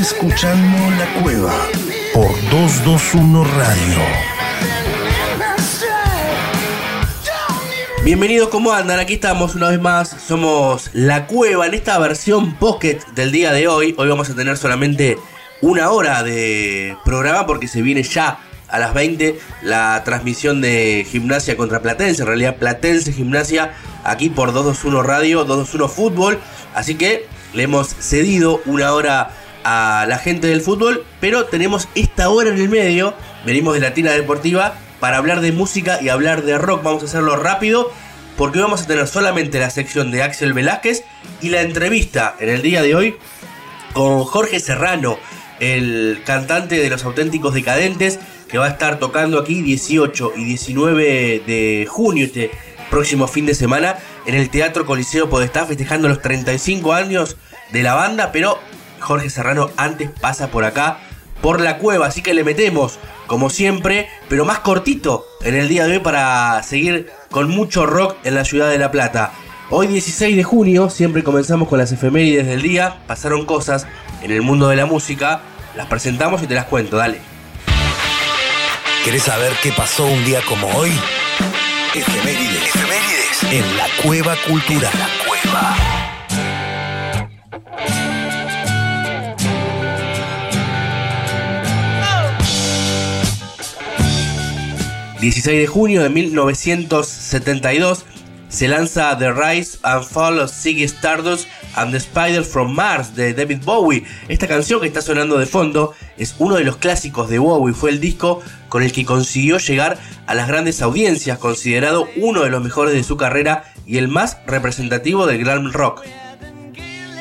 escuchando La Cueva por 221 Radio. Bienvenidos, ¿cómo andan? Aquí estamos una vez más. Somos La Cueva en esta versión pocket del día de hoy. Hoy vamos a tener solamente una hora de programa porque se viene ya a las 20 la transmisión de Gimnasia contra Platense. En realidad, Platense Gimnasia aquí por 221 Radio, 221 Fútbol. Así que le hemos cedido una hora a la gente del fútbol, pero tenemos esta hora en el medio, venimos de la tira deportiva, para hablar de música y hablar de rock. Vamos a hacerlo rápido, porque hoy vamos a tener solamente la sección de Axel Velázquez y la entrevista en el día de hoy con Jorge Serrano, el cantante de los auténticos decadentes, que va a estar tocando aquí 18 y 19 de junio, este próximo fin de semana, en el Teatro Coliseo Podestá, festejando los 35 años de la banda, pero Jorge Serrano antes pasa por acá, por la cueva, así que le metemos, como siempre, pero más cortito en el día de hoy para seguir con mucho rock en la ciudad de La Plata. Hoy 16 de junio, siempre comenzamos con las efemérides del día, pasaron cosas en el mundo de la música, las presentamos y te las cuento, dale. ¿Querés saber qué pasó un día como hoy? Efemérides. Efemérides. En la cueva cultural. La cueva. 16 de junio de 1972 se lanza The Rise and Fall of Ziggy Stardust and the Spider from Mars de David Bowie. Esta canción que está sonando de fondo es uno de los clásicos de Bowie, fue el disco con el que consiguió llegar a las grandes audiencias, considerado uno de los mejores de su carrera y el más representativo del glam rock.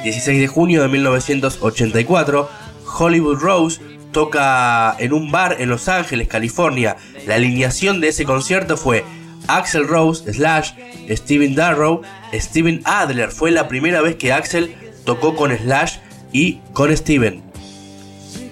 16 de junio de 1984, Hollywood Rose toca en un bar en Los Ángeles, California. La alineación de ese concierto fue Axel Rose, Slash, Steven Darrow, Steven Adler. Fue la primera vez que Axel tocó con Slash y con Steven.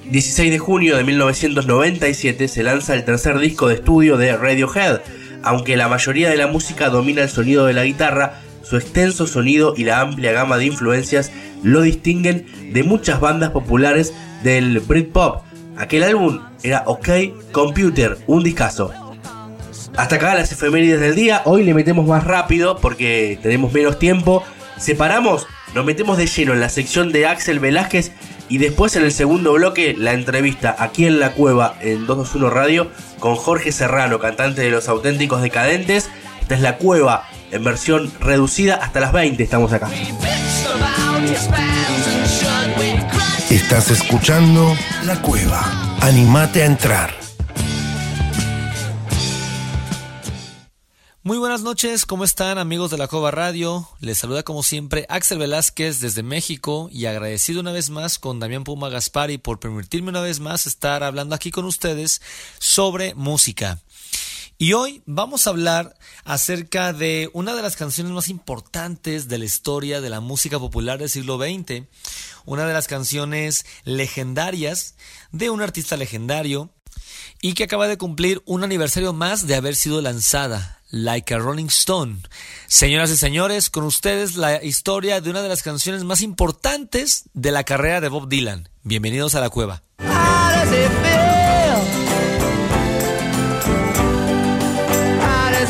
16 de junio de 1997 se lanza el tercer disco de estudio de Radiohead. Aunque la mayoría de la música domina el sonido de la guitarra, su extenso sonido y la amplia gama de influencias lo distinguen de muchas bandas populares del Britpop. Aquel álbum era OK Computer, un discazo. Hasta acá las efemérides del día. Hoy le metemos más rápido porque tenemos menos tiempo. Separamos, nos metemos de lleno en la sección de Axel Velázquez y después en el segundo bloque la entrevista aquí en la cueva en 221 Radio con Jorge Serrano, cantante de Los Auténticos Decadentes. Esta es la cueva en versión reducida hasta las 20 estamos acá. Estás escuchando La Cueva. Animate a entrar. Muy buenas noches, ¿cómo están amigos de la Cueva Radio? Les saluda como siempre Axel Velázquez desde México y agradecido una vez más con Damián Puma Gaspari por permitirme una vez más estar hablando aquí con ustedes sobre música. Y hoy vamos a hablar acerca de una de las canciones más importantes de la historia de la música popular del siglo XX, una de las canciones legendarias de un artista legendario y que acaba de cumplir un aniversario más de haber sido lanzada, Like a Rolling Stone. Señoras y señores, con ustedes la historia de una de las canciones más importantes de la carrera de Bob Dylan. Bienvenidos a la cueva.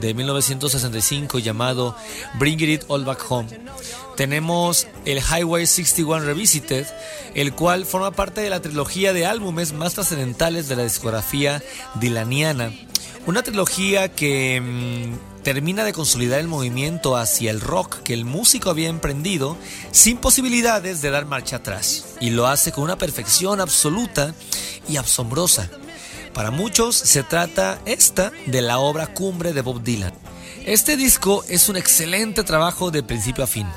de 1965 llamado Bring It All Back Home, tenemos el Highway 61 Revisited, el cual forma parte de la trilogía de álbumes más trascendentales de la discografía dilaniana. Una trilogía que mm, termina de consolidar el movimiento hacia el rock que el músico había emprendido sin posibilidades de dar marcha atrás. Y lo hace con una perfección absoluta y asombrosa. Para muchos se trata esta de la obra cumbre de Bob Dylan. Este disco es un excelente trabajo de principio a fin.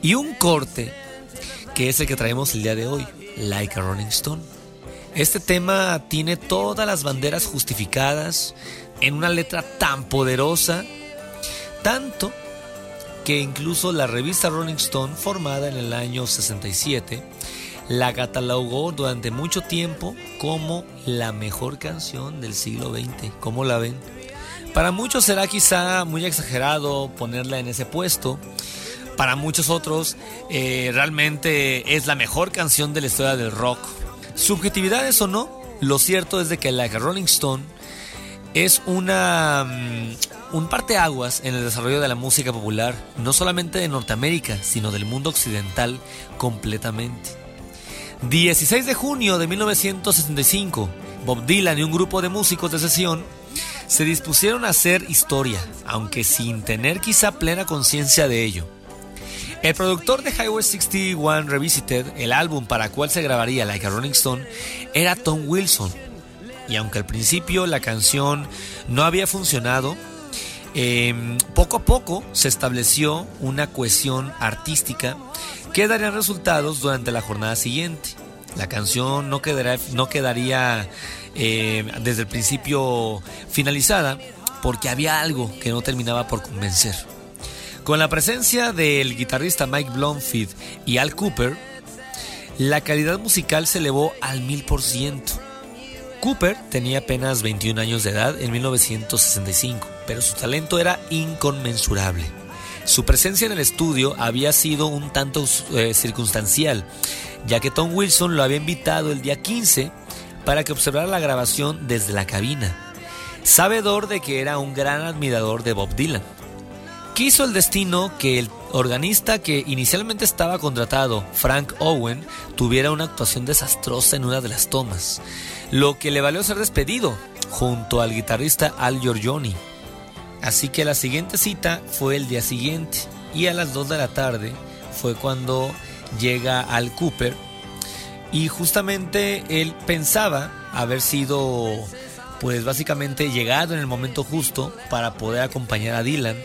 Y un corte, que es el que traemos el día de hoy, Like a Rolling Stone, Este tema tiene todas las banderas justificadas en una letra tan poderosa, tanto que incluso la revista Rolling Stone, formada en el año 67, la catalogó durante mucho tiempo como la mejor canción del siglo XX. ¿Cómo la ven? Para muchos será quizá muy exagerado ponerla en ese puesto. Para muchos otros eh, realmente es la mejor canción de la historia del rock. Subjetividades o no, lo cierto es de que la Rolling Stone es una mm, un parteaguas en el desarrollo de la música popular, no solamente de Norteamérica, sino del mundo occidental completamente. 16 de junio de 1965, Bob Dylan y un grupo de músicos de sesión se dispusieron a hacer historia, aunque sin tener quizá plena conciencia de ello. El productor de Highway 61 Revisited, el álbum para el cual se grabaría Like a Rolling Stone, era Tom Wilson, y aunque al principio la canción no había funcionado, em, poco a poco se estableció una cohesión artística que daría resultados durante la jornada siguiente. La canción no, no quedaría em, desde el principio finalizada porque había algo que no terminaba por convencer. Con la presencia del guitarrista Mike Blomfield y Al Cooper, la calidad musical se elevó al mil por ciento. Cooper tenía apenas 21 años de edad en 1965, pero su talento era inconmensurable. Su presencia en el estudio había sido un tanto eh, circunstancial, ya que Tom Wilson lo había invitado el día 15 para que observara la grabación desde la cabina, sabedor de que era un gran admirador de Bob Dylan. Quiso el destino que el organista que inicialmente estaba contratado, Frank Owen, tuviera una actuación desastrosa en una de las tomas lo que le valió ser despedido junto al guitarrista Al Giorgioni. Así que la siguiente cita fue el día siguiente y a las 2 de la tarde fue cuando llega Al Cooper y justamente él pensaba haber sido pues básicamente llegado en el momento justo para poder acompañar a Dylan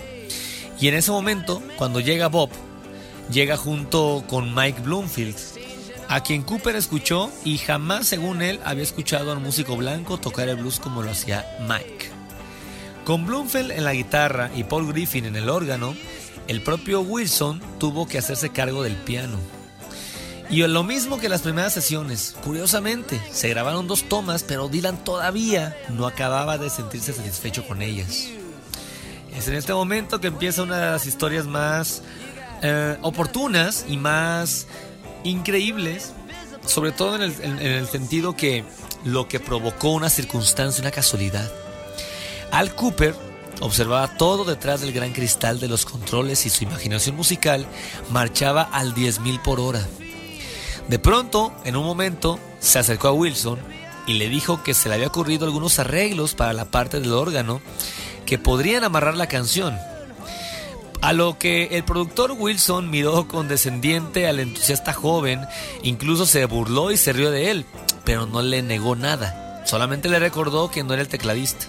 y en ese momento cuando llega Bob llega junto con Mike Bloomfield a quien Cooper escuchó y jamás, según él, había escuchado a un músico blanco tocar el blues como lo hacía Mike. Con Bloomfield en la guitarra y Paul Griffin en el órgano, el propio Wilson tuvo que hacerse cargo del piano. Y lo mismo que las primeras sesiones, curiosamente, se grabaron dos tomas, pero Dylan todavía no acababa de sentirse satisfecho con ellas. Es en este momento que empieza una de las historias más eh, oportunas y más increíbles, sobre todo en el, sentido que lo que provocó una circunstancia, una casualidad. Al Cooper observaba todo detrás del gran cristal de los controles y su imaginación musical marchaba al 10.000 por hora. De pronto, en un momento, se acercó a Wilson y le dijo que se le había ocurrido algunos arreglos para la parte del órgano que podrían amarrar la canción a lo que el productor Wilson miró condescendiente al entusiasta joven, incluso se burló y se rió de él, pero no le negó nada, solamente le recordó que no era el tecladista.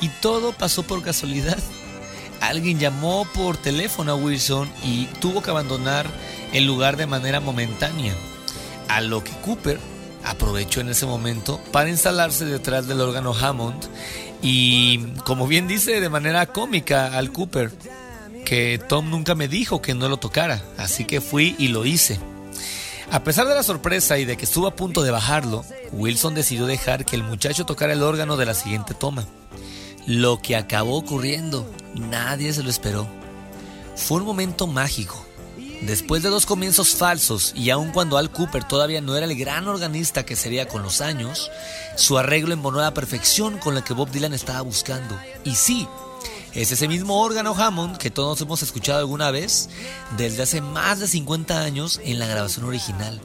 Y todo pasó por casualidad. Alguien llamó por teléfono a Wilson y tuvo que abandonar el lugar de manera momentánea, a lo que Cooper aprovechó en ese momento para instalarse detrás del órgano Hammond y, como bien dice de manera cómica al Cooper, que Tom nunca me dijo que no lo tocara, así que fui y lo hice. A pesar de la sorpresa y de que estuvo a punto de bajarlo, Wilson decidió dejar que el muchacho tocara el órgano de la siguiente toma. Lo que acabó ocurriendo, nadie se lo esperó. Fue un momento mágico. Después de dos comienzos falsos y aun cuando Al Cooper todavía no era el gran organista que sería con los años, su arreglo embonó a la perfección con la que Bob Dylan estaba buscando. Y sí, es ese mismo órgano Hammond que todos hemos escuchado alguna vez desde hace más de 50 años en la grabación original.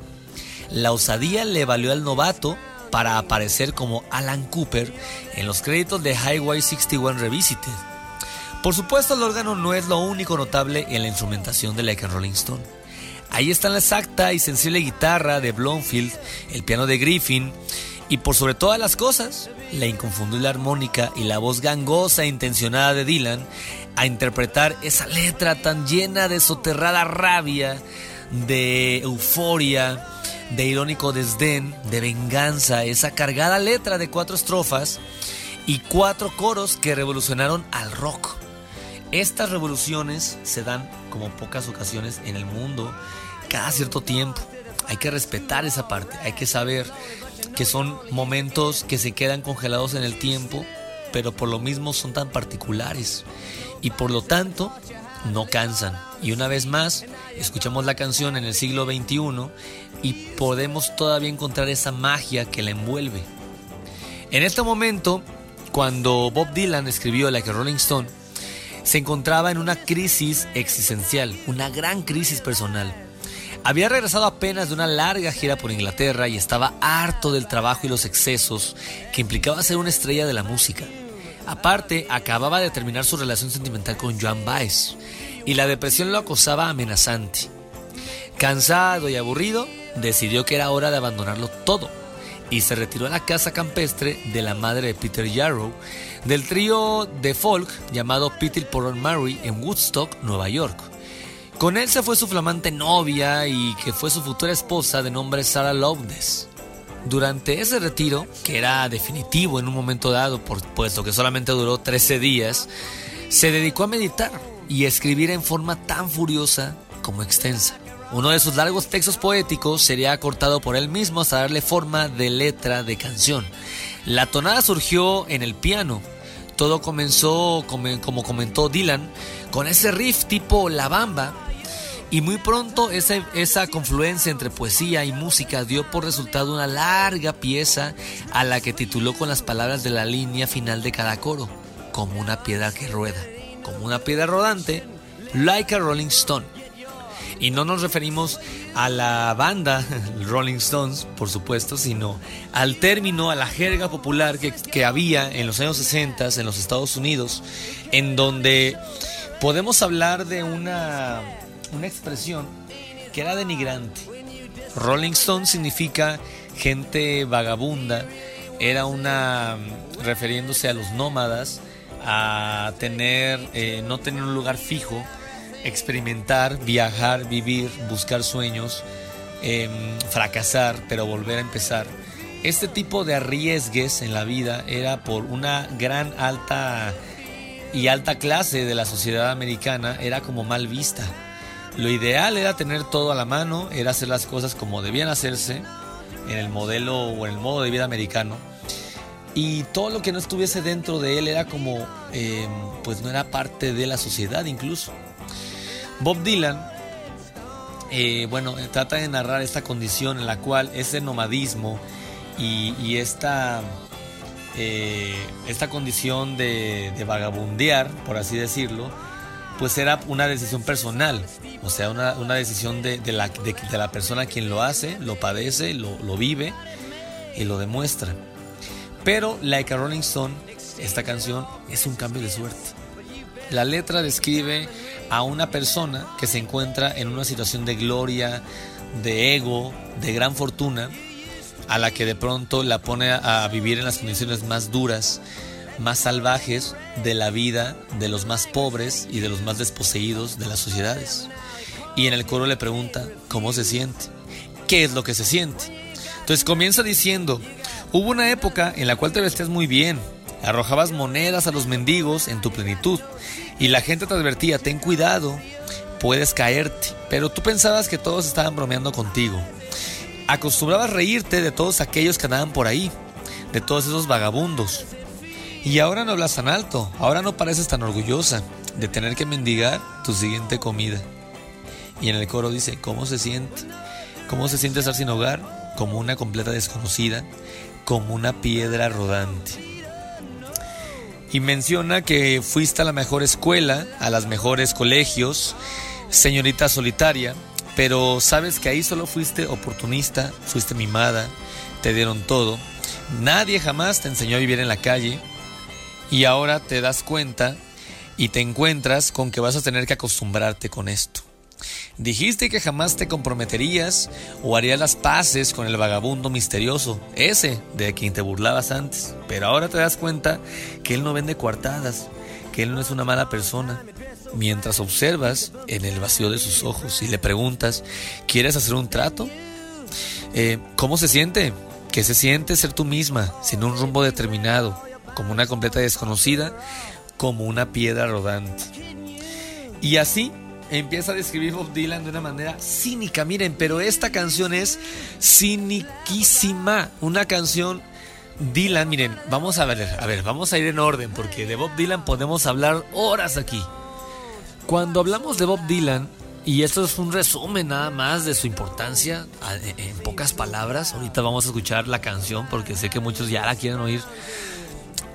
La osadía le valió al novato para aparecer como Alan Cooper en los créditos de Highway 61 Revisited. Por supuesto, el órgano no es lo único notable en la instrumentación de Like Rolling Stone. Ahí está la exacta y sensible guitarra de Blomfield, el piano de Griffin y por sobre todas las cosas, la inconfundible armónica y la voz gangosa e intencionada de Dylan a interpretar esa letra tan llena de soterrada rabia, de euforia, de irónico desdén, de venganza, esa cargada letra de cuatro estrofas y cuatro coros que revolucionaron al rock. Estas revoluciones se dan como pocas ocasiones en el mundo, cada cierto tiempo. Hay que respetar esa parte, hay que saber que son momentos que se quedan congelados en el tiempo, pero por lo mismo son tan particulares y por lo tanto no cansan. Y una vez más, escuchamos la canción en el siglo XXI y podemos todavía encontrar esa magia que la envuelve. En este momento, cuando Bob Dylan escribió Like a Rolling Stone, se encontraba en una crisis existencial, una gran crisis personal. Había regresado apenas de una larga gira por Inglaterra y estaba harto del trabajo y los excesos que implicaba ser una estrella de la música. Aparte, acababa de terminar su relación sentimental con Joan Baez y la depresión lo acosaba amenazante. Cansado y aburrido, decidió que era hora de abandonarlo todo y se retiró a la casa campestre de la madre de Peter Yarrow del trío de folk llamado Peter Porter Mary en Woodstock, Nueva York. Con él se fue su flamante novia y que fue su futura esposa de nombre Sarah Lowndes. Durante ese retiro, que era definitivo en un momento dado, por puesto que solamente duró 13 días, se dedicó a meditar y escribir en forma tan furiosa como extensa. Uno de sus largos textos poéticos sería acortado por él mismo hasta darle forma de letra de canción. La tonada surgió en el piano. Todo comenzó, como comentó Dylan, con ese riff tipo La Bamba, y muy pronto esa, esa confluencia entre poesía y música dio por resultado una larga pieza a la que tituló con las palabras de la línea final de cada coro, como una piedra que rueda, como una piedra rodante, like a Rolling Stone. Y no nos referimos a la banda Rolling Stones, por supuesto, sino al término, a la jerga popular que, que había en los años 60 en los Estados Unidos, en donde podemos hablar de una una expresión que era denigrante. Rolling Stone significa gente vagabunda, era una refiriéndose a los nómadas, a tener, eh, no tener un lugar fijo, experimentar, viajar, vivir, buscar sueños, em, fracasar, pero volver a empezar. Este tipo de arriesgues en la vida era por una gran alta y alta clase de la sociedad americana, era como mal vista. Lo ideal era tener todo a la mano, era hacer las cosas como debían hacerse en el modelo o en el modo de vida americano. Y todo lo que no estuviese dentro de él era como, em, pues no era parte de la sociedad incluso. Bob Dylan, eh, bueno, trata de narrar esta condición en la cual ese nomadismo y, esta, eh, esta condición de, de vagabundear, por así decirlo, pues era una decisión personal, o sea, una, decisión de, la, de, la, persona quien lo hace, lo padece, lo, lo, vive y lo demuestra. Pero Like a Rolling Stone, esta canción es un cambio de suerte. La letra describe a una persona que se encuentra en una situación de gloria, de ego, de gran fortuna, a la que de pronto la pone a vivir en las condiciones más duras, más salvajes de la vida de los más pobres y de los más desposeídos de las sociedades. Y en el coro le pregunta cómo se siente, qué es lo que se siente. Entonces comienza diciendo, hubo una época en la cual te vestías muy bien, arrojabas monedas a los mendigos en tu plenitud, y la gente te advertía, ten cuidado, puedes caerte, pero tú pensabas que todos estaban bromeando contigo. Acostumbrabas reírte de todos aquellos que andaban por ahí, de todos esos vagabundos, y ahora no hablas tan alto, ahora no pareces tan orgullosa de tener que mendigar tu siguiente comida. Y en el coro dice, ¿cómo se siente? ¿Cómo se siente estar sin hogar? Como una completa desconocida, como una piedra rodante. Y menciona que fuiste a la mejor escuela, a los mejores colegios, señorita solitaria, pero sabes que ahí solo fuiste oportunista, fuiste mimada, te dieron todo. Nadie jamás te enseñó a vivir en la calle, y ahora te das cuenta y te encuentras con que vas a tener que acostumbrarte con esto. Dijiste que jamás te comprometerías o harías las paces con el vagabundo misterioso, ese de quien te burlabas antes, pero ahora te das cuenta que él no vende coartadas, que él no es una mala persona. Mientras observas en el vacío de sus ojos y le preguntas, ¿quieres hacer un trato? Eh, ¿Cómo se siente? ¿Qué se siente ser tú misma, sin un rumbo determinado, como una completa desconocida, como una piedra rodante? Y así empieza a describir Bob Dylan de una manera cínica. Miren, pero esta canción es ciniquísima. Una canción Dylan, miren, vamos a ver, a ver, vamos a ir en orden porque de Bob Dylan podemos hablar horas aquí. Cuando hablamos de Bob Dylan, y esto es un resumen nada más de su importancia en pocas palabras, ahorita vamos a escuchar la canción porque sé que muchos ya la quieren oír.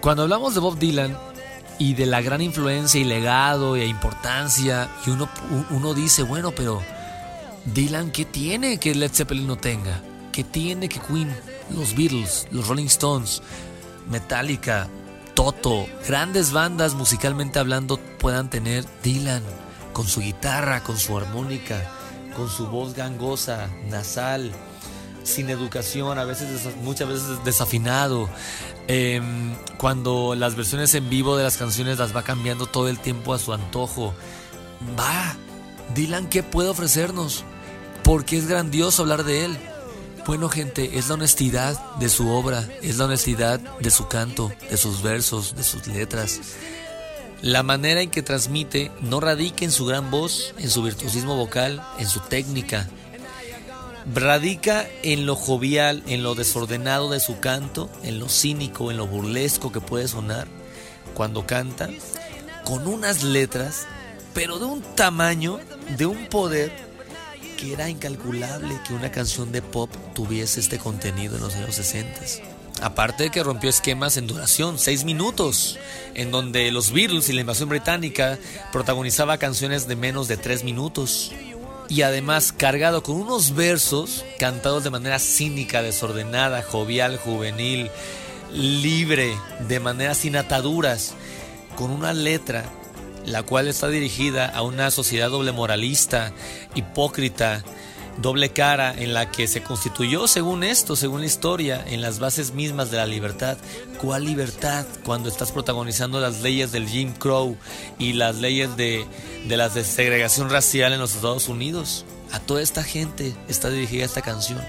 Cuando hablamos de Bob Dylan, y de la gran influencia y legado e importancia. Y uno, uno dice, bueno, pero Dylan, ¿qué tiene que Led Zeppelin no tenga? ¿Qué tiene que Queen, los Beatles, los Rolling Stones, Metallica, Toto, grandes bandas musicalmente hablando puedan tener Dylan con su guitarra, con su armónica, con su voz gangosa, nasal, sin educación, a veces muchas veces desafinado, Em, cuando las versiones en vivo de las canciones las va cambiando todo el tiempo a su antojo. Va, Dylan, ¿qué puede ofrecernos? Porque es grandioso hablar de él. Bueno, gente, es la honestidad de su obra, es la honestidad de su canto, de sus versos, de sus letras. La manera en que transmite no radica en su gran voz, en su virtuosismo vocal, en su técnica, radica en lo jovial, en lo desordenado de su canto, en lo cínico, en lo burlesco que puede sonar cuando canta, con unas letras, pero de un tamaño, de un poder que era incalculable que una canción de pop tuviese este contenido en los años 60. Aparte de que rompió esquemas en duración, seis minutos, en donde los Beatles y la invasión británica protagonizaba canciones de menos de tres minutos y además cargado con unos versos cantados de manera cínica, desordenada, jovial, juvenil, libre, de manera sin ataduras, con una letra la cual está dirigida a una sociedad doble moralista, hipócrita, doble cara en la que se constituyó, según esto, según la historia, en las bases mismas de la libertad. ¿Cuál libertad cuando estás protagonizando las leyes del Jim Crow y las leyes de, de la segregación racial en los Estados Unidos? A toda esta gente está dirigida esta canción.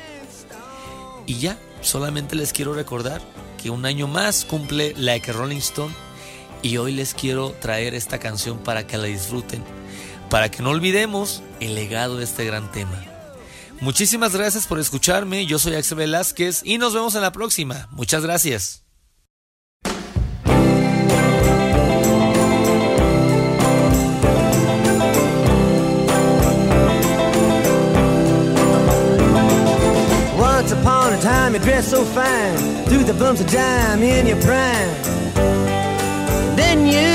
Y ya, solamente les quiero recordar que un año más cumple la que Rolling Stone y hoy les quiero traer esta canción para que la disfruten, para que no olvidemos el legado de este gran tema. Muchísimas gracias por escucharme. Yo soy Axel Velázquez y nos vemos en la próxima. Muchas gracias. Once upon a time you dressed so fine Through the bumps of dime in your prime Then you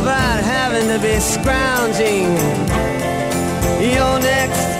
about having to be scrounging. Your next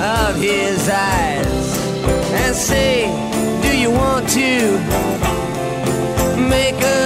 of his eyes and say, Do you want to make a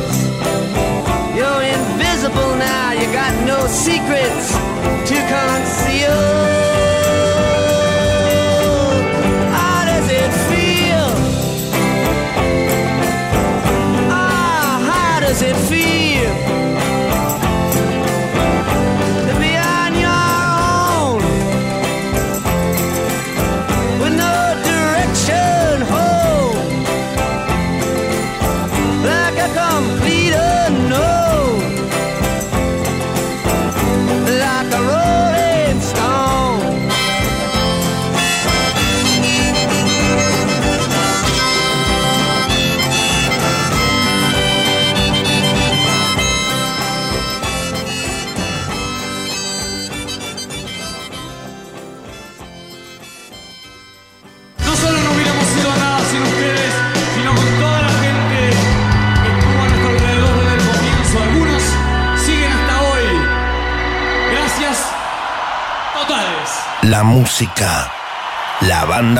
secrets to conceal.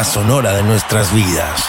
sonora de nuestras vidas.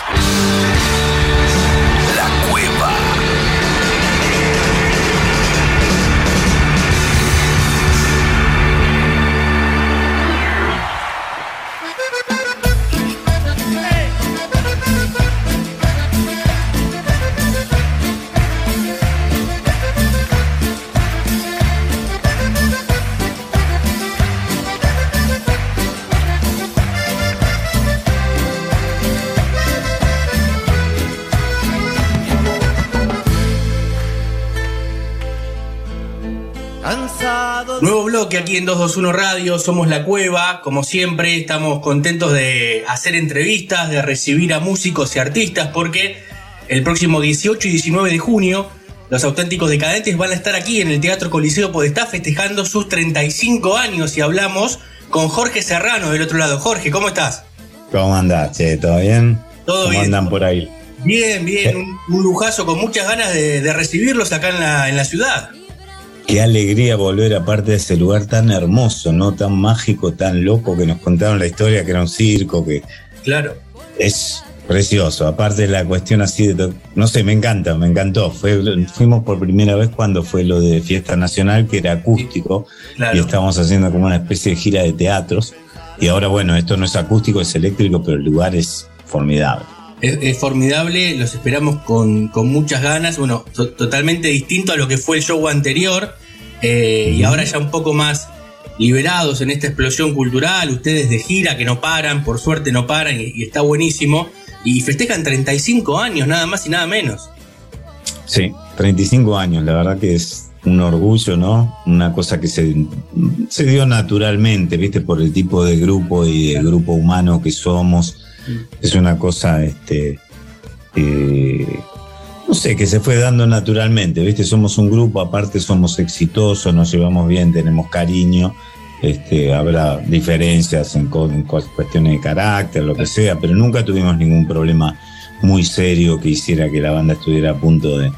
en 221 Radio, somos La Cueva, como siempre estamos contentos de hacer entrevistas, de recibir a músicos y artistas, porque el próximo 18 y 19 de junio los auténticos decadentes van a estar aquí en el Teatro Coliseo Podestá festejando sus 35 años y hablamos con Jorge Serrano del otro lado. Jorge, ¿cómo estás? ¿Cómo andás, ¿Todo bien? Todo bien. ¿Cómo andan por ahí? Bien, bien, eh. un, lujazo con muchas ganas de, recibirlos acá en la ciudad. Qué alegría volver aparte de ese lugar tan hermoso, ¿no? Tan mágico, tan loco que nos contaron la historia, que era un circo, que Claro. es precioso. Aparte de la cuestión así de... No sé, me encanta, me encantó. Fue, fuimos por primera vez cuando fue lo de Fiesta Nacional, que era acústico, Claro. y estábamos haciendo como una especie de gira de teatros. Y ahora, bueno, esto no es acústico, es eléctrico, pero el lugar es formidable. Es, es formidable, los esperamos con, con muchas ganas. Bueno, to- totalmente distinto a lo que fue el show anterior. eh, Y ahora ya un poco más liberados en esta explosión cultural. Ustedes de gira que no paran, por suerte no paran y, y está buenísimo. Y festejan 35 años, nada más y nada menos. Sí, 35 años, la verdad que es un orgullo, ¿no? Una cosa que se, se dio naturalmente, ¿viste? Por el tipo de grupo y de grupo humano que somos. Es una cosa, este, eh, no sé, que se fue dando naturalmente, ¿viste? Somos un grupo, aparte somos exitosos, nos llevamos bien, tenemos cariño. Este, habrá diferencias en, en cu- cuestiones de carácter, lo que sea, pero nunca tuvimos ningún problema muy serio que hiciera que la banda estuviera a punto de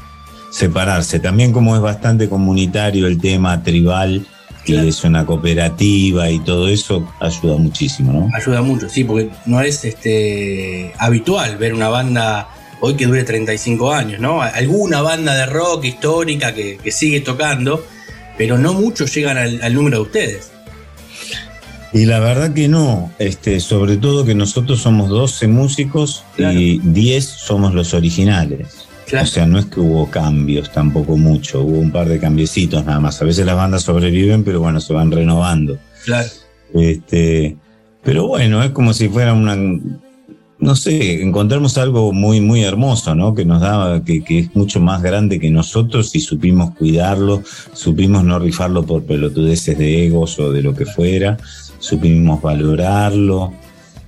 separarse. También como es bastante comunitario el tema tribal Claro. y es una cooperativa y todo eso, ayuda muchísimo, ¿no? Ayuda mucho, sí, porque no es este habitual ver una banda hoy que dure 35 años, ¿no? Alguna banda de rock histórica que, que sigue tocando, pero no muchos llegan al, al número de ustedes. Y la verdad que no, este, sobre todo que nosotros somos 12 músicos Claro. y 10 somos los originales. Claro. O sea, no es que hubo cambios tampoco mucho, hubo un par de cambiecitos nada más. A veces las bandas sobreviven, pero bueno, se van renovando. Claro. Este, pero bueno, es como si fuera una, no sé, encontramos algo muy, muy hermoso, ¿no? Que nos daba, que, que es mucho más grande que nosotros y supimos cuidarlo, supimos no rifarlo por pelotudeces de egos o de lo que fuera, supimos valorarlo.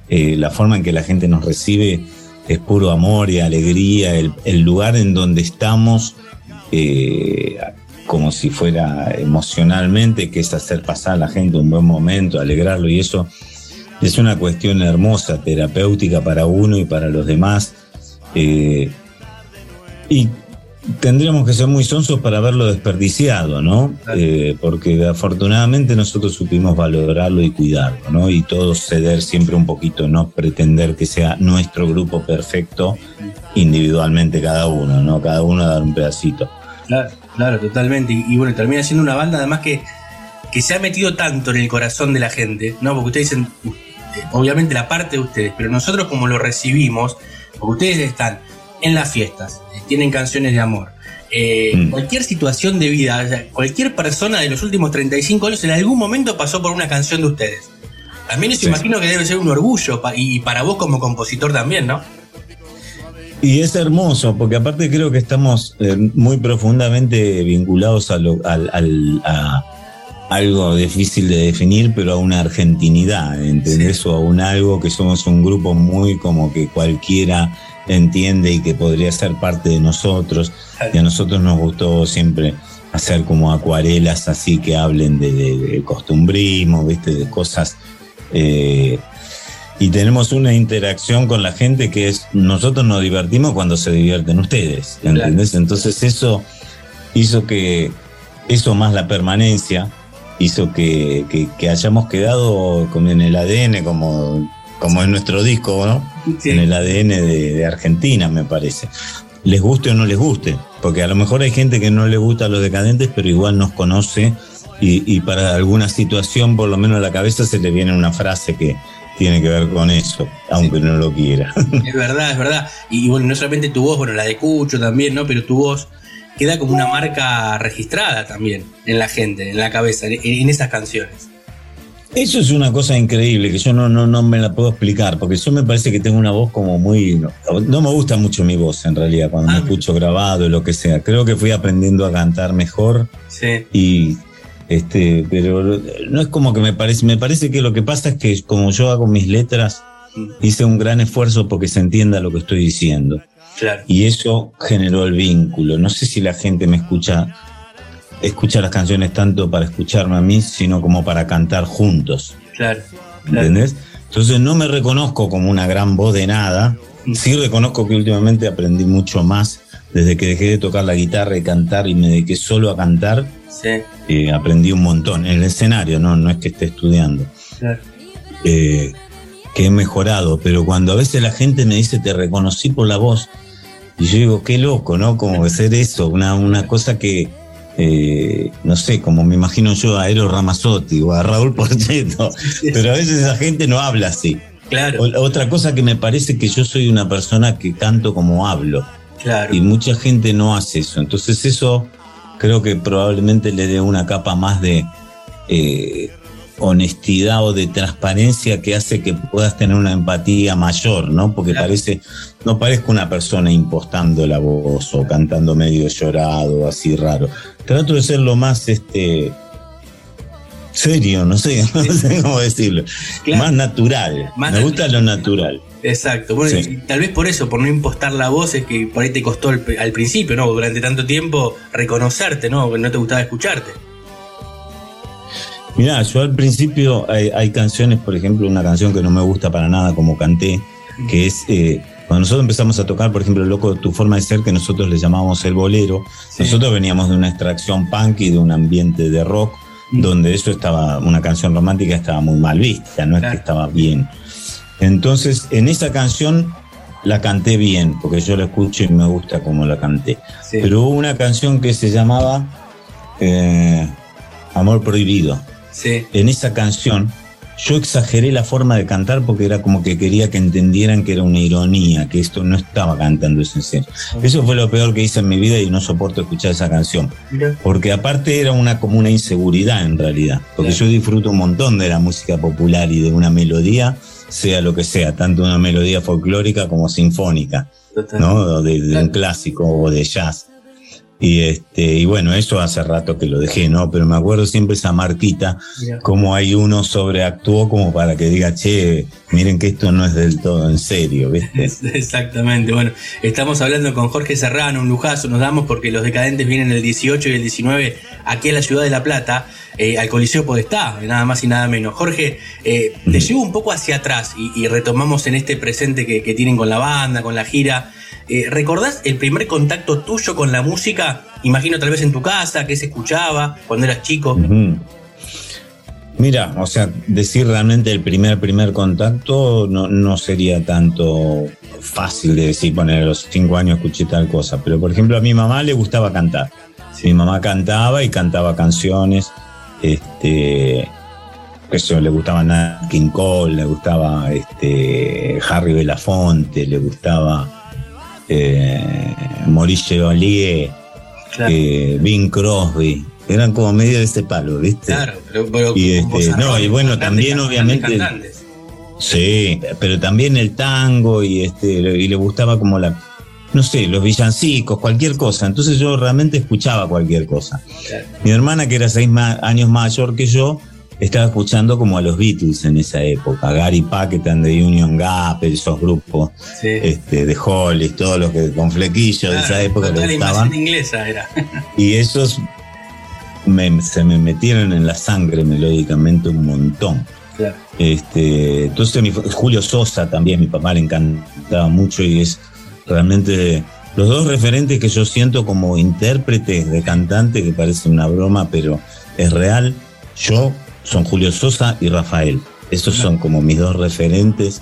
Eh, la forma en que la gente nos recibe es puro amor y alegría. El, lugar en donde estamos, eh, como si fuera emocionalmente, que es hacer pasar a la gente un buen momento, alegrarlo y eso es una cuestión hermosa, terapéutica para uno y para los demás. Eh, y tendríamos que ser muy sonsos para haberlo desperdiciado, ¿no? Eh, porque afortunadamente nosotros supimos valorarlo y cuidarlo, ¿no? Y todos ceder siempre un poquito, no pretender que sea nuestro grupo perfecto individualmente cada uno, ¿no? Cada uno dar un pedacito. Claro, claro, totalmente. Y, y bueno, termina siendo una banda además que, que se ha metido tanto en el corazón de la gente, ¿no? Porque ustedes dicen, eh, obviamente la parte de ustedes, pero nosotros como lo recibimos, porque ustedes están en las fiestas, eh, tienen canciones de amor. eh, Mm. Cualquier situación de vida, cualquier persona de los últimos 35 años en algún momento pasó por una canción de ustedes. También eso Sí. imagino que debe ser un orgullo y para vos como compositor también, ¿no? Y es hermoso, porque aparte creo que estamos eh, muy profundamente vinculados a, lo- al- al- a algo difícil de definir, pero a una argentinidad, ¿entendés? O a un algo que somos un grupo muy como que cualquiera entiende y que podría ser parte de nosotros. Y a nosotros nos gustó siempre hacer como acuarelas así que hablen de, de- de costumbrismo, ¿viste? De cosas... eh, y tenemos una interacción con la gente que es, nosotros nos divertimos cuando se divierten ustedes, ¿entendés? Entonces eso hizo que, eso más la permanencia, hizo que, que- que hayamos quedado como en el ADN, como, como en nuestro disco, ¿no? Sí. En el ADN de, de Argentina, me parece. Les guste o no les guste, porque a lo mejor hay gente que no le gusta a los decadentes, pero igual nos conoce y, y para alguna situación, por lo menos a la cabeza, se le viene una frase que tiene que ver con eso, aunque no lo quiera. Es verdad, es verdad. Y bueno, no solamente tu voz, bueno, la de Cucho también, ¿no? Pero tu voz queda como una marca registrada también en la gente, en la cabeza, en, en esas canciones. Eso es una cosa increíble que yo no, no, no me la puedo explicar, porque yo me parece que tengo una voz como muy... No, no me gusta mucho mi voz en realidad, cuando me Ah. escucho grabado o lo que sea. Creo que fui aprendiendo a cantar mejor Sí. y... Este, pero no es como que me parece, me parece que lo que pasa es que como yo hago mis letras, hice un gran esfuerzo porque se entienda lo que estoy diciendo. Claro. Y eso generó el vínculo. No sé si la gente me escucha, escucha las canciones tanto para escucharme a mí, sino como para cantar juntos. Claro. claro. ¿Entendés? Entonces no me reconozco como una gran voz de nada. Sí reconozco que últimamente aprendí mucho más desde que dejé de tocar la guitarra y cantar y me dediqué solo a cantar. Sí, eh, aprendí un montón en el escenario, no, no es que esté estudiando. claro. Eh, que he mejorado, pero cuando a veces la gente me dice te reconocí por la voz, y yo digo, qué loco, ¿no? Como hacer eso, una, una cosa que, eh, no sé, como me imagino yo a Eros Ramazzotti o a Raúl Porchetto, pero a veces esa gente no habla así. Claro, O- Otra cosa que me parece que yo soy una persona que canto como hablo claro. y mucha gente no hace eso. Entonces eso creo que probablemente le dé una capa más de eh, honestidad o de transparencia que hace que puedas tener una empatía mayor, ¿no? Porque Claro. parece, no parezco una persona impostando la voz o cantando medio llorado, así raro. Trato de ser lo más este serio, no sé, no sé cómo decirlo. Claro. Más natural. Más Me gusta lo natural. Exacto. Bueno, Sí. tal vez por eso, por no impostar la voz, es que por ahí te costó al, al principio, ¿no? Durante tanto tiempo reconocerte, ¿no? Que no te gustaba escucharte. Mirá, yo al principio hay, hay canciones, por ejemplo, una canción que no me gusta para nada como canté, que es eh, cuando nosotros empezamos a tocar, por ejemplo, Loco, tu forma de ser, que nosotros le llamábamos el bolero, Sí. nosotros veníamos de una extracción punk y de un ambiente de rock, Mm. donde eso estaba, una canción romántica estaba muy mal vista, no es que estaba bien. Entonces, en esa canción la canté bien, porque yo la escucho y me gusta como la canté. Sí. Pero hubo una canción que se llamaba eh, Amor Prohibido Sí. en esa canción yo exageré la forma de cantar porque era como que quería que entendieran que era una ironía, que esto no estaba cantando eso en serio. Eso fue lo peor que hice en mi vida y no soporto escuchar esa canción. Porque aparte era una como una inseguridad en realidad. Porque yo disfruto un montón de la música popular y de una melodía, sea lo que sea, tanto una melodía folclórica como sinfónica. ¿no? De, de un clásico o de jazz. Y este, y bueno, eso hace rato que lo dejé, ¿no? Pero me acuerdo siempre esa marquita, Mira. como hay uno sobreactuó como para que diga, che, miren que esto no es del todo en serio, ¿viste? Exactamente, bueno, estamos hablando con Jorge Serrano, un lujazo nos damos porque los decadentes vienen el 18 y el 19 aquí a la ciudad de La Plata, eh, al Coliseo Podestá, nada más y nada menos. Jorge, eh, te llevo un poco hacia atrás y, y retomamos en este presente que, que tienen con la banda, con la gira. Eh, ¿Recordás el primer contacto tuyo con la música? Imagino tal vez en tu casa, que se escuchaba cuando eras chico. Mira, o sea, decir realmente el primer, primer contacto no, no sería tanto fácil de decir, poner a los cinco años escuché tal cosa, pero por ejemplo a mi mamá le gustaba cantar. Mi mamá cantaba y cantaba canciones, este, eso, le gustaba Nat King Cole, le gustaba este, Harry Belafonte, le gustaba eh, Claro, eh, Bing Crosby, eran como medio de ese palo, ¿viste? claro, pero, pero y con este, no, y bueno, también obviamente-. Sí, pero también el tango y este y le gustaba como la no sé, los villancicos, cualquier cosa. Entonces yo realmente escuchaba cualquier cosa. Mi hermana, que era seis ma- años mayor que yo, estaba escuchando como a los Beatles en esa época, Gary Paquetan de Union Gap, esos grupos Sí. este, de Hollis, todos los que con flequillos de esa época gustaban. inglesa era. Y esos me- se me metieron en la sangre melódicamente un montón. Claro. Este, entonces mi- Julio Sosa también, mi papá le encantaba mucho y es realmente los dos referentes que yo siento como intérpretes de cantante, que parece una broma, pero es real, yo son Julio Sosa y Rafael. Esos son como mis dos referentes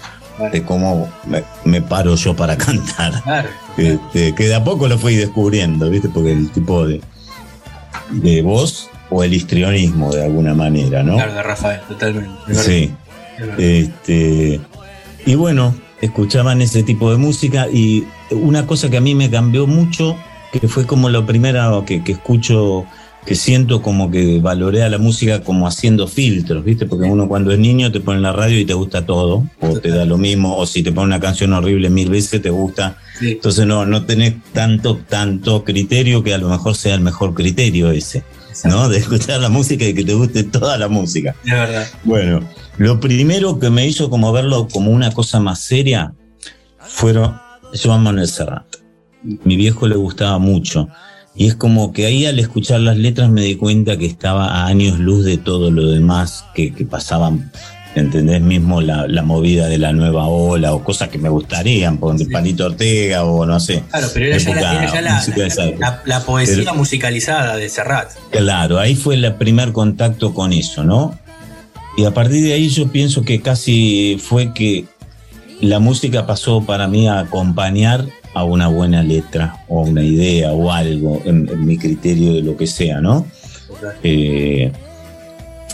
de cómo me, me paro yo para cantar. Claro. Este, que de a poco lo fui descubriendo, ¿viste? Porque el tipo de, de voz o el histrionismo de alguna manera, ¿no? Claro, de Rafael, totalmente. Sí. Este, y bueno, escuchaban ese tipo de música y una cosa que a mí me cambió mucho, que fue como lo primero que, que escucho, que siento como que valoré a la música como haciendo filtros, ¿viste? Porque uno cuando es niño te pone en la radio y te gusta todo, o te da lo mismo, o si te pone una canción horrible mil veces te gusta. Sí. Entonces no, no tenés tanto, tanto criterio que a lo mejor sea el mejor criterio ese. ¿no? De escuchar la música y que te guste toda la música. Es verdad. Bueno, lo primero que me hizo como verlo como una cosa más seria fueron Joan Manuel Serrat. Mi viejo le gustaba mucho. Y es como que ahí al escuchar las letras me di cuenta que estaba a años luz de todo lo demás que, que pasaban, ¿entendés? Mismo la, la movida de la nueva ola o cosas que me gustarían, por de Palito Ortega o no sé. Claro, pero era ya, la, era ya poesía Pero- musicalizada de Serrat. Claro, ahí fue el primer contacto con eso, ¿no? Y a partir de ahí yo pienso que casi fue que la música pasó para mí a acompañar a una buena letra o a una idea o algo en, en mi criterio de lo que sea, ¿no? Eh,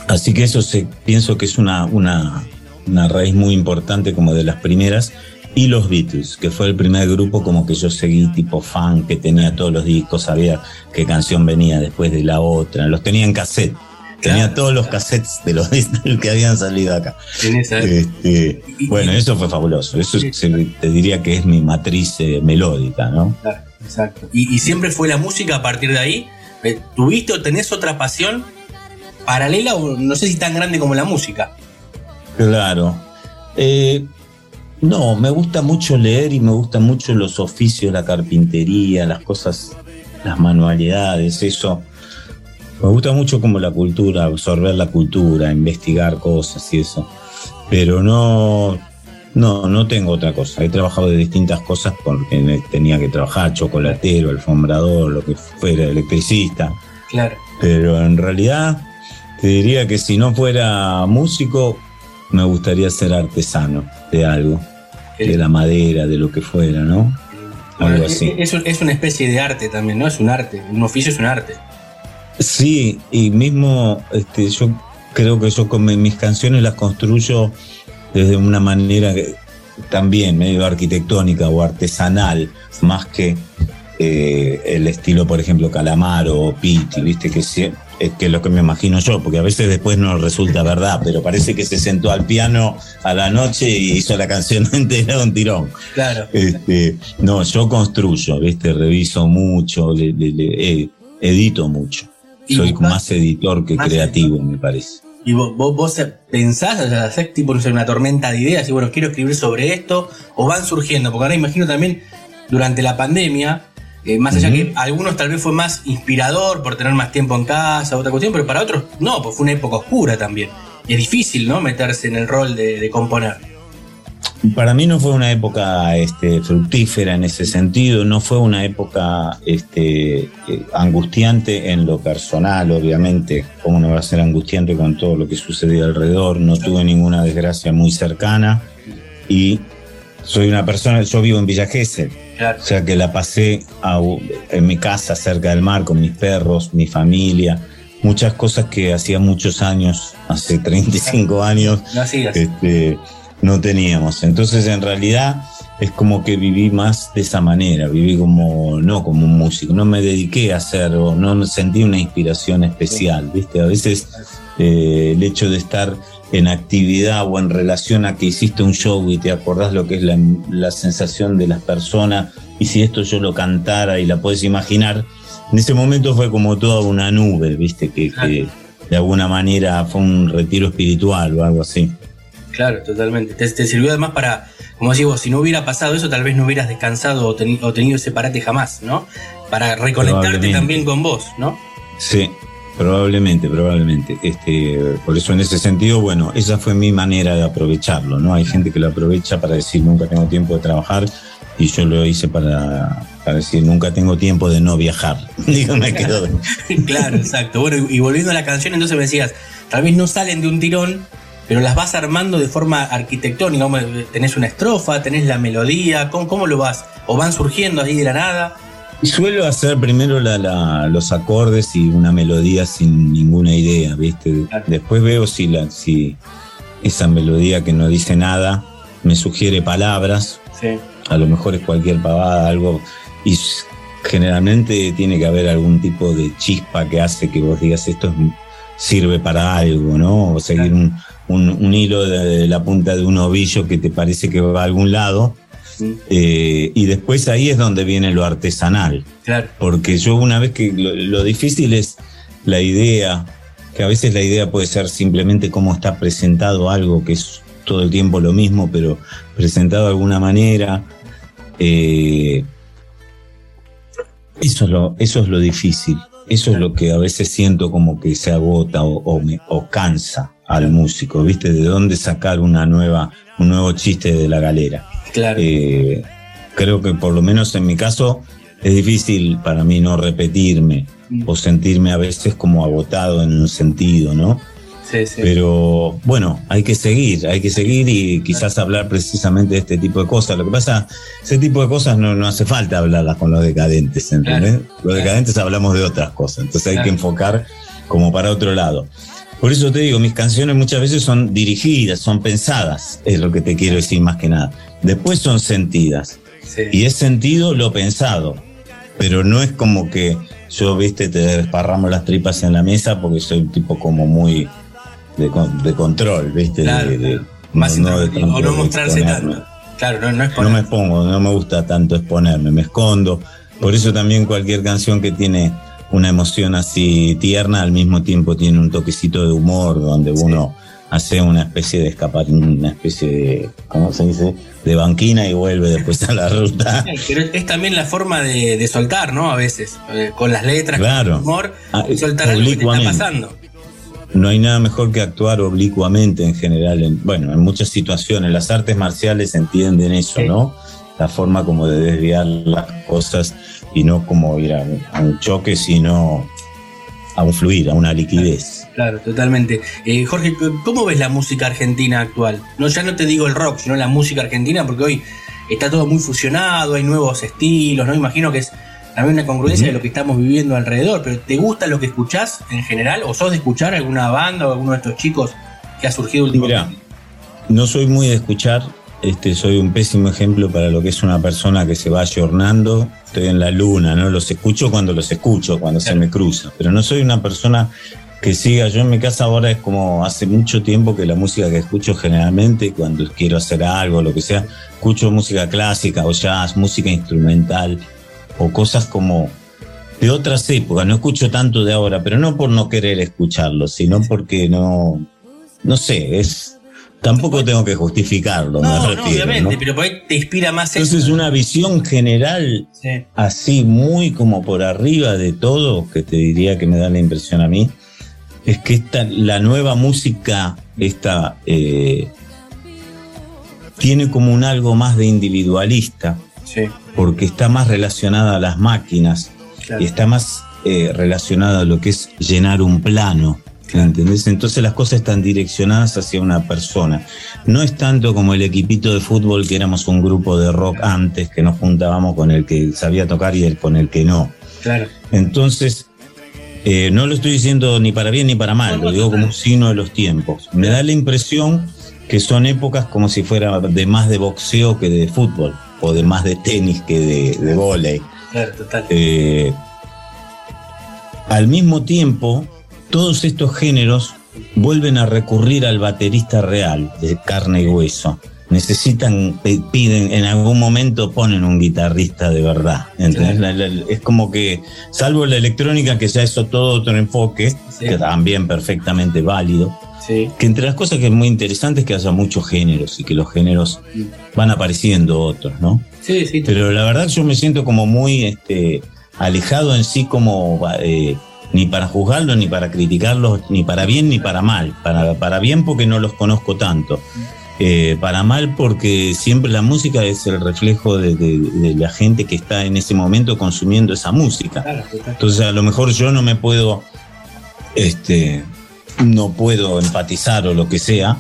así que eso se, pienso que es una, una, una raíz muy importante como de las primeras. Y los Beatles, que fue el primer grupo como que yo seguí tipo fan, que tenía todos los discos, sabía qué canción venía después de la otra, los tenía en cassette. Tenía Claro. todos los cassettes de los Beatles que habían salido acá. En esa Este, bueno, eso fue fabuloso. Eso se- te diría que es mi matriz eh, melódica, ¿no? Claro, exacto. Y, y siempre fue la música a partir de ahí. Eh, ¿Tuviste o tenés otra pasión paralela o no sé si tan grande como la música? Claro. Eh, no, me gusta mucho leer y me gustan mucho los oficios, la carpintería, las cosas, las manualidades, eso. Me gusta mucho como la cultura, absorber la cultura, investigar cosas y eso. Pero no, no, no tengo otra cosa. He trabajado de distintas cosas porque tenía que trabajar, chocolatero, alfombrador, lo que fuera, electricista. Claro. Pero en realidad te diría que si no fuera músico, me gustaría ser artesano de algo, de la madera, de lo que fuera, ¿no? Algo así. es, es- es una especie de arte también, ¿no? Es un arte. Un oficio es un arte. Sí, y mismo este, yo creo que yo con mi- mis canciones las construyo desde una manera que- también medio arquitectónica o artesanal, más que eh, el estilo, por ejemplo, Calamaro o Pitti, viste que sie- es que es lo que me imagino yo, porque a veces después no resulta verdad, pero parece que se sentó al piano a la noche y hizo la canción entera de un tirón. Claro. Este, no, yo construyo, ¿viste? Reviso mucho, le- le- le- eh, edito mucho. ¿Y Soy más editor que Más creativo, me parece. Y vos, vos, vos pensás, o sea, hacés tipo una tormenta de ideas y bueno, quiero escribir sobre esto, o van surgiendo, porque ahora imagino también durante la pandemia, eh, más allá Ujú. que algunos tal vez fue más inspirador por tener más tiempo en casa, otra cuestión, pero para otros no, pues fue una época oscura también. Y es difícil, ¿no? Meterse en el rol de, de componer. Para mí no fue una época este, fructífera en ese sentido, no fue una época este, eh, angustiante en lo personal, obviamente. ¿Cómo no va a ser angustiante con todo lo que sucedió alrededor? No tuve ninguna desgracia muy cercana y soy una persona, yo vivo en Villa Gesell, Claro. O sea que la pasé a- en mi casa, cerca del mar, con mis perros, mi familia, muchas cosas que hacía muchos años, hace 35 años, No sigas. este, no teníamos. Entonces en realidad es como que viví más de esa manera, viví como, no como un músico, no me dediqué a hacer, o no sentí una inspiración especial, ¿viste? A veces eh, el hecho de estar en actividad o en relación a que hiciste un show y te acordás lo que es la, la sensación de las personas y si esto yo lo cantara y la puedes imaginar, en ese momento fue como toda una nube, ¿viste? Que, que de alguna manera fue un retiro espiritual o algo así. Claro, totalmente. Te, te sirvió además para, como decís vos, si no hubiera pasado eso, tal vez no hubieras descansado o, teni- o tenido ese parate jamás, ¿no? Para reconectarte también con vos, ¿no? Sí, probablemente, probablemente. Este, por eso en ese sentido, bueno, esa fue mi manera de aprovecharlo, ¿no? Hay gente que lo aprovecha para decir nunca tengo tiempo de trabajar y yo lo hice para, para decir nunca tengo tiempo de no viajar. Digo, me quedo. claro, exacto. Bueno, y volviendo a la canción, entonces me decías, tal vez no salen de un tirón, pero las vas armando de forma arquitectónica. Tenés una estrofa, tenés la melodía, ¿cómo, cómo lo vas? ¿O van surgiendo ahí de la nada? Suelo hacer primero la- la- los acordes y una melodía sin ninguna idea, ¿viste? Después veo si, la, si esa melodía que no dice nada me sugiere palabras, Sí. a lo mejor es cualquier pavada, algo, y generalmente tiene que haber algún tipo de chispa que hace que vos digas esto es- sirve para algo, ¿no? O seguir un, un- un hilo de, la punta de un ovillo que te parece que va a algún lado, eh, y después ahí es donde viene lo artesanal. Claro. Porque yo una vez que lo, lo difícil es la idea, que a veces la idea puede ser simplemente cómo está presentado algo, que es todo el tiempo lo mismo, pero presentado de alguna manera. Eh, eso, es lo, eso es lo difícil. Eso es lo que a veces siento como que se agota o, o me- o cansa al músico, ¿viste? De dónde sacar una nueva, un nuevo chiste de la galera. Claro. Eh, creo que por lo menos en mi caso es difícil para mí no repetirme o sentirme a veces como agotado en un sentido, ¿no? sí, sí. Pero bueno, hay que seguir, hay que seguir y quizás hablar precisamente de este tipo de cosas. Lo que pasa, ese tipo de cosas no, no hace falta hablarlas con los decadentes, ¿entendés? Claro, Los decadentes hablamos de otras cosas, entonces hay que enfocar como para otro lado. Por eso te digo, mis canciones muchas veces son dirigidas, son pensadas, es lo que te quiero decir más que nada. Después son sentidas. Sí. Y es sentido lo pensado. Pero no es como que yo, viste, te desparramos las tripas en la mesa porque soy un tipo como muy de, de control, viste. Claro, de, de- Más no- no de introvertido, o no tanto de mostrarse exponerme. tanto. Claro, no, no es por No me expongo, no me gusta tanto exponerme, me escondo. Por eso también cualquier canción que tiene una emoción así tierna, al mismo tiempo tiene un toquecito de humor, donde uno hace una especie de escapar, una especie de, ¿cómo se dice? De banquina y vuelve después a la ruta. Pero es también la forma de, de soltar, ¿no? A veces, eh, con las letras, Claro. con el humor, Ah, y soltar algo que te está pasando. No hay nada mejor que actuar oblicuamente en general. En, bueno, en muchas situaciones. Las artes marciales entienden eso, Sí. ¿no? La forma como de desviar las cosas y no como ir a, un- a un choque, sino a un fluir, a una liquidez. Claro, totalmente. Eh, Jorge, ¿cómo ves la música argentina actual? No, ya no te digo el rock, sino la música argentina, porque hoy está todo muy fusionado, hay nuevos estilos, ¿no? Imagino que es también una congruencia de lo que estamos viviendo alrededor, pero ¿te gusta lo que escuchás en general? ¿O sos de escuchar alguna banda o alguno de estos chicos que ha surgido últimamente? Mira, no soy muy de escuchar, este, soy un pésimo ejemplo para lo que es una persona que se va ayornando. Estoy en la luna, ¿no? Los escucho cuando los escucho, cuando se me cruza. Pero no soy una persona que siga. Yo en mi casa ahora es como hace mucho tiempo que la música que escucho generalmente, cuando quiero hacer algo, lo que sea, escucho música clásica o jazz, música instrumental o cosas como de otras épocas. No escucho tanto de ahora, pero no por no querer escucharlo, sino porque no, no sé, es tampoco tengo que justificarlo, No, me no, refiero. obviamente, ¿no? pero por ahí te inspira más eso. Entonces una visión general Sí. así muy como por arriba de todo, que te diría que me da la impresión a mí, es que esta, la nueva música, esta, eh, tiene como un algo más de individualista, Sí, porque está más relacionada a las máquinas claro. y está más eh, relacionada a lo que es llenar un plano. ¿Entendés? Entonces las cosas están direccionadas hacia una persona. No es tanto como el equipito de fútbol que éramos un grupo de rock antes, que nos juntábamos con el que sabía tocar y el con el que no. Claro. Entonces, eh, no lo estoy diciendo ni para bien ni para mal, lo digo como un signo de los tiempos. Me da la impresión que son épocas como si fuera de más de boxeo que de fútbol, o de más de tenis que de, de vóley. Claro, total. Eh, al mismo tiempo, todos estos géneros vuelven a recurrir al baterista real, de carne y hueso. Necesitan, piden, en algún momento ponen un guitarrista de verdad. ¿entendés? Es como que, salvo la electrónica, que ya es todo otro enfoque, Sí. que también perfectamente válido, Sí. que entre las cosas que es muy interesante es que haya muchos géneros y que los géneros van apareciendo otros, ¿no? Sí, sí. Pero la verdad yo me siento como muy este, alejado en sí como eh, ni para juzgarlos, ni para criticarlos, ni para bien ni para mal. Para, para bien porque no los conozco tanto. Eh, para mal porque siempre la música es el reflejo de, de- de la gente que está en ese momento consumiendo esa música. Entonces a lo mejor yo no me puedo, este, no puedo empatizar o lo que sea.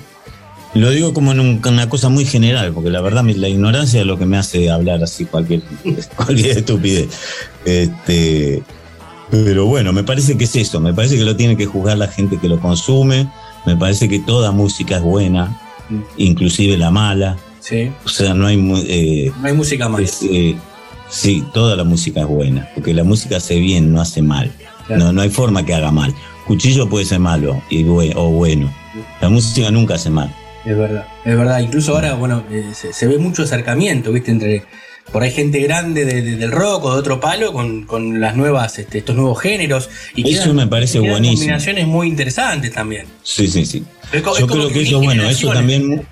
Lo digo como en un- una cosa muy general, porque la verdad la ignorancia es lo que me hace hablar así cualquier, cualquier estupidez. Este, pero bueno, me parece que es eso, me parece que lo tiene que juzgar la gente que lo consume, me parece que toda música es buena, inclusive la mala, Sí. o sea, no hay... eh, No hay música es, eh, sí, toda la música es buena, porque la música hace bien, no hace mal. Claro. No, no hay forma que haga mal. Cuchillo puede ser malo y o bueno. La música nunca hace mal. Es verdad, es verdad. Incluso ahora, bueno, eh, se, se ve mucho acercamiento, ¿viste? Entre por ahí gente grande de- de- del rock o de otro palo con, con las nuevas, este, estos nuevos géneros. Y Eso quedan- me parece quedan buenísimo. combinaciones muy interesantes también. Sí, sí, sí. Es Yo creo que eso, bueno, eso también.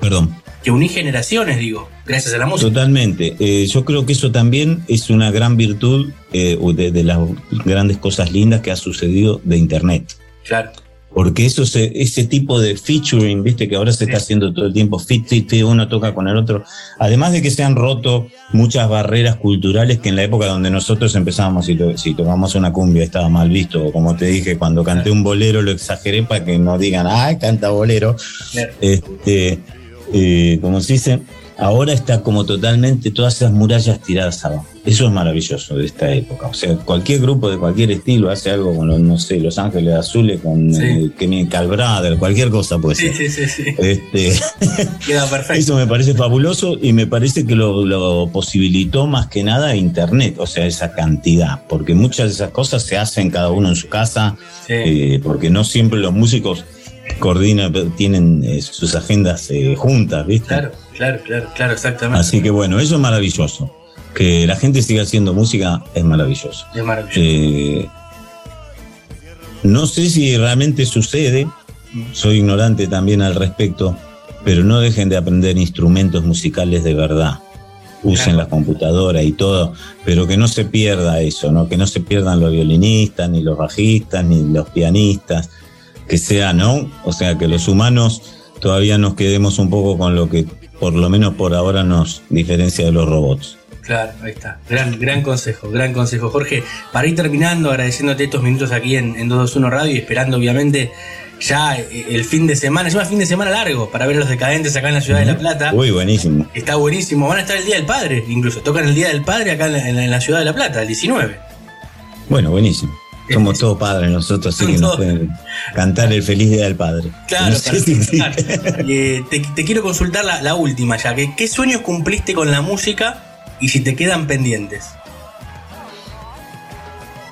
Perdón. Que unís generaciones, digo, gracias a la música. Totalmente. Eh, yo creo que eso también es una gran virtud eh, de, de las grandes cosas lindas que ha sucedido de Internet. Claro. Porque eso se- ese tipo de featuring, viste, que ahora se está haciendo todo el tiempo, fit, fit, fit, uno toca con el otro. Además de que se han roto muchas barreras culturales que en la época donde nosotros empezábamos, si, to- si tocamos una cumbia estaba mal visto, como te dije, cuando canté un bolero lo exageré para que no digan, ay, canta bolero. Este, eh, como se dice, ahora está como totalmente todas esas murallas tiradas abajo. Eso es maravilloso de esta época. O sea, cualquier grupo de cualquier estilo hace algo con, los, no sé, Los Ángeles Azules, con Sí. eh, Brothers, cualquier cosa puede Sí, ser. sí, sí, sí. Este, Queda perfecto. eso me parece fabuloso y me parece que lo, lo posibilitó más que nada Internet, o sea, esa cantidad, porque muchas de esas cosas se hacen cada uno en su casa, Sí. eh, porque no siempre los músicos coordinan, tienen eh, sus agendas eh, juntas, ¿viste? Claro, claro, claro, claro, exactamente. Así que bueno, eso es maravilloso. Que la gente siga haciendo música es maravilloso. Es maravilloso. Eh, no sé si realmente sucede, soy ignorante también al respecto, pero no dejen de aprender instrumentos musicales de verdad. Usen Claro. la computadora y todo, pero que no se pierda eso, ¿no? Que no se pierdan los violinistas, ni los bajistas, ni los pianistas, que sea, ¿no? O sea, que los humanos todavía nos quedemos un poco con lo que por lo menos por ahora nos diferencia de los robots. Claro, ahí está. Gran, gran consejo, gran consejo. Jorge, para ir terminando, agradeciéndote estos minutos aquí en, en 221 Radio y esperando, obviamente, ya eh, el fin de semana, es un fin de semana largo para ver a los decadentes acá en la ciudad de La Plata. Uy, buenísimo. Está buenísimo. Van a estar el Día del Padre, incluso. Tocan el Día del Padre acá en la, en la- en la ciudad de La Plata, el 19. Bueno, buenísimo. Somos todos padres nosotros, así que nos pueden cantar el feliz día del padre. Claro, No sé si eh, te, te quiero consultar la, la última ya. que ¿Qué sueños cumpliste con la música y si te quedan pendientes?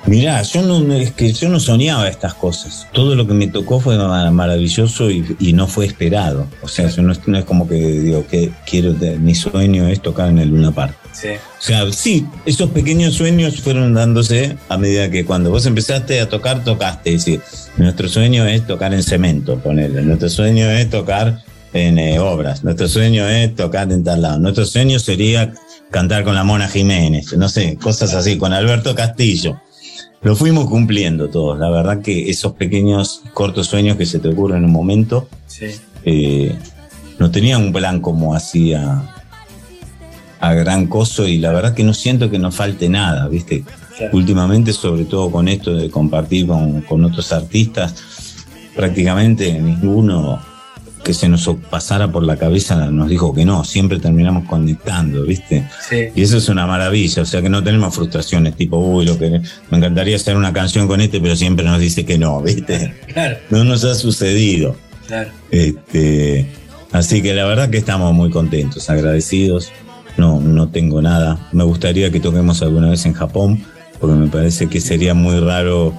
Mirá, yo no, es que yo no soñaba estas cosas. Todo lo que me tocó fue ma- maravilloso y, y no fue esperado. O sea, yo no, es, no es como que digo que quiero, mi sueño es tocar en el Luna Park. Sí. O sea, sí, esos pequeños sueños fueron dándose a medida que cuando vos empezaste a tocar, tocaste. Es decir, nuestro sueño es tocar en cemento, ponerle. Nuestro sueño es tocar en eh, obras. Nuestro sueño es tocar en tal lado. Nuestro sueño sería cantar con la Mona Jiménez. No sé, cosas así, con Alberto Castillo. Lo fuimos cumpliendo todos. La verdad que esos pequeños, cortos sueños que se te ocurren en un momento, Sí. eh, no tenía un plan como así a, gran coso y la verdad que no siento que nos falte nada, ¿viste? Claro. Últimamente, sobre todo con esto de compartir con, con otros artistas, prácticamente ninguno que se nos pasara por la cabeza nos dijo que no, siempre terminamos conectando, ¿viste? Sí. Y eso es una maravilla, o sea que no tenemos frustraciones tipo, uy, lo que me encantaría hacer una canción con este, pero siempre nos dice que no, ¿viste? Claro, No nos ha sucedido. claro. Este, así que la verdad que estamos muy contentos, agradecidos. No, no tengo nada. Me gustaría que toquemos alguna vez en Japón, porque me parece que sería muy raro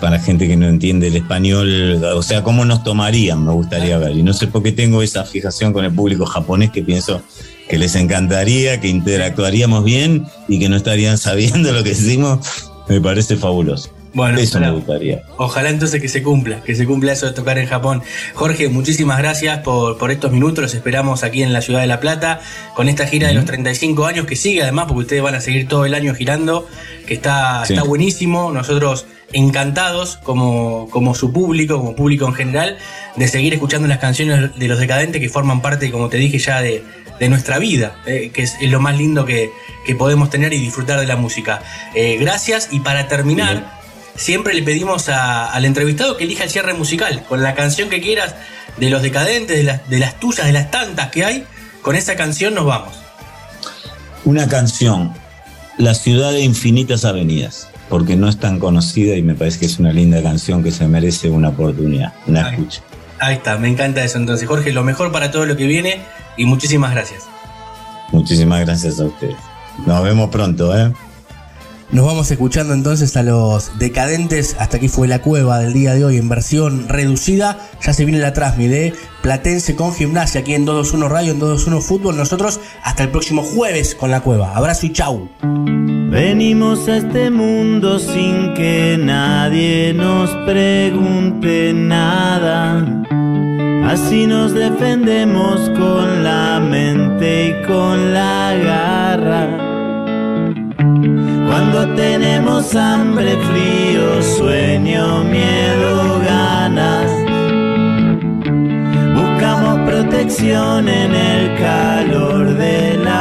para gente que no entiende el español. O sea, cómo nos tomarían, me gustaría ver. Y no sé por qué tengo esa fijación con el público japonés que pienso que les encantaría, que interactuaríamos bien y que no estarían sabiendo lo que decimos. Me parece fabuloso. Bueno, Eso ojalá, me gustaría. ojalá entonces que se cumpla, que se cumpla eso de tocar en Japón. Jorge, muchísimas gracias por, por estos minutos. Los esperamos aquí en la ciudad de La Plata con esta gira de los 35 años que sigue, además, porque ustedes van a seguir todo el año girando, que está, Sí. está buenísimo. Nosotros encantados, como, como su público, como público en general, de seguir escuchando las canciones de los decadentes que forman parte, como te dije ya, de, de nuestra vida, eh, que es, es lo más lindo que, que podemos tener y disfrutar de la música. Eh, gracias y para terminar siempre le pedimos a- al entrevistado que elija el cierre musical, con la canción que quieras, de los decadentes, de las, de las tuyas, de las tantas que hay, con esa canción nos vamos. Una canción, La ciudad de infinitas avenidas, porque no es tan conocida y me parece que es una linda canción que se merece una oportunidad, una escucha. Ahí está, me encanta eso. Entonces, Jorge, lo mejor para todo lo que viene y muchísimas gracias. Muchísimas gracias a ustedes. Nos vemos pronto, ¿eh? Nos vamos escuchando entonces a los decadentes. Hasta aquí fue la cueva del día de hoy en versión reducida. Ya se viene la transmisión de Platense con gimnasia aquí en 221 Radio, en 221 Fútbol. Nosotros hasta el próximo jueves con la cueva. Abrazo y chau. Venimos a este mundo sin que nadie nos pregunte nada. Así nos defendemos con la mente y con la garra. Cuando tenemos hambre, frío, sueño, miedo, ganas. Buscamos protección en el calor de la.